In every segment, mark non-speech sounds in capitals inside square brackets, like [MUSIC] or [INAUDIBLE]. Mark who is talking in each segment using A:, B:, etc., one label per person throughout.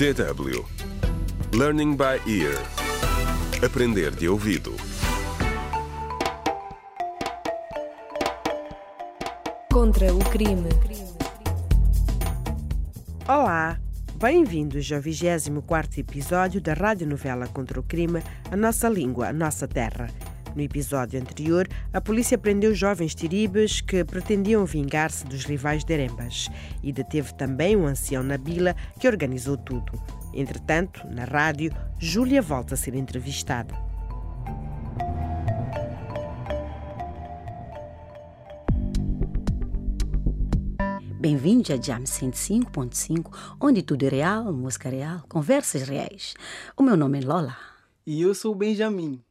A: DW Learning by Ear Aprender de ouvido
B: Contra o crime.
C: Olá, bem-vindos ao 24 episódio da radionovela Contra o Crime, A Nossa Língua, a Nossa Terra. No episódio anterior, a polícia prendeu jovens tiribas que pretendiam vingar-se dos rivais de Erembas e deteve também um ancião Nabila que organizou tudo. Entretanto, na rádio, Júlia volta a ser entrevistada.
D: Bem-vindos a Jam 105.5, onde tudo é real, música real, conversas reais. O meu nome é Lola.
E: E eu sou o Benjamin.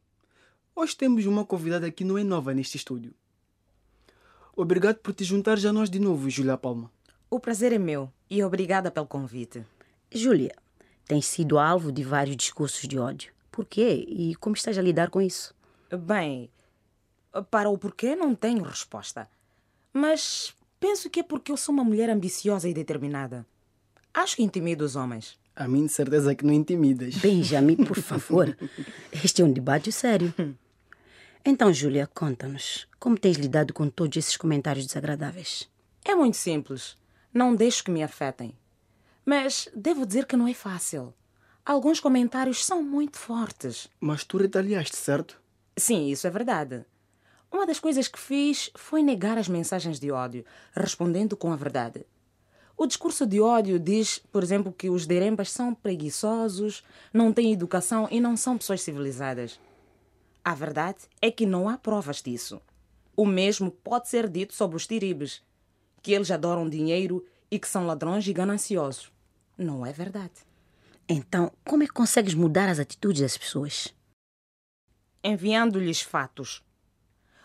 E: Hoje temos uma convidada que não é nova neste estúdio. Obrigado por te juntares a nós de novo, Julia Palma.
F: O prazer é meu e obrigada pelo convite.
D: Júlia, tens sido alvo de vários discursos de ódio. Por quê e como estás a lidar com isso?
F: Bem, para o porquê não tenho resposta. Mas penso que é porque eu sou uma mulher ambiciosa e determinada. Acho que intimido os homens.
E: A mim de certeza que não intimidas.
D: Benjamin, por favor. [LAUGHS] Este é um debate sério. [LAUGHS] Então, Júlia, conta-nos. Como tens lidado com todos esses comentários desagradáveis?
F: É muito simples. Não deixo que me afetem. Mas devo dizer que não é fácil. Alguns comentários são muito fortes.
E: Mas tu retaliaste, certo?
F: Sim, isso é verdade. Uma das coisas que fiz foi negar as mensagens de ódio, respondendo com a verdade. O discurso de ódio diz, por exemplo, que os derembas são preguiçosos, não têm educação e não são pessoas civilizadas. A verdade é que não há provas disso. O mesmo pode ser dito sobre os tiribes, que eles adoram dinheiro e que são ladrões e gananciosos. Não é verdade.
D: Então, como é que consegues mudar as atitudes das pessoas?
F: Enviando-lhes fatos.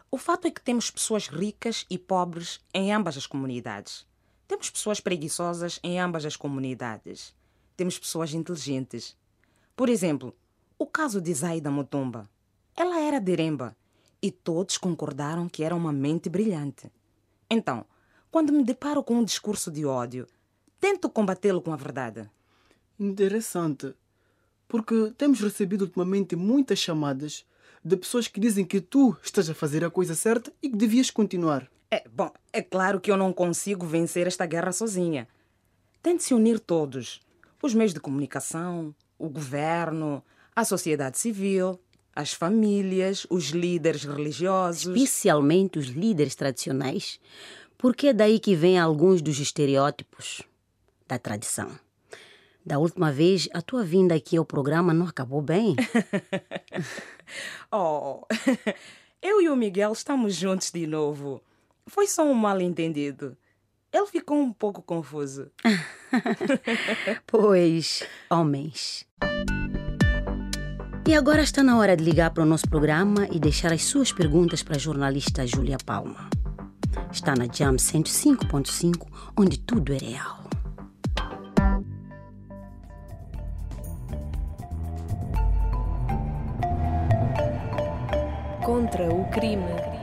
F: O fato é que temos pessoas ricas e pobres em ambas as comunidades. Temos pessoas preguiçosas em ambas as comunidades. Temos pessoas inteligentes. Por exemplo, o caso de Zaida Mutumba. Ela era deremba e todos concordaram que era uma mente brilhante. Então, quando me deparo com um discurso de ódio, tento combatê-lo com a verdade.
E: Interessante. Porque temos recebido ultimamente muitas chamadas de pessoas que dizem que tu estás a fazer a coisa certa e que devias continuar.
F: É, bom, é claro que eu não consigo vencer esta guerra sozinha. Tem de se unir todos: os meios de comunicação, o governo, a sociedade civil, as famílias, os líderes religiosos.
D: Especialmente os líderes tradicionais, porque é daí que vêm alguns dos estereótipos da tradição. Da última vez, a tua vinda aqui ao programa não acabou bem. [LAUGHS]
F: oh, [LAUGHS] eu e o Miguel estamos juntos de novo. Foi só um mal-entendido. Ele ficou um pouco confuso. [LAUGHS]
D: pois, homens. E agora está na hora de ligar para o nosso programa e deixar as suas perguntas para a jornalista Júlia Palma. Está na Jam 105.5, onde tudo é real.
B: Contra o crime.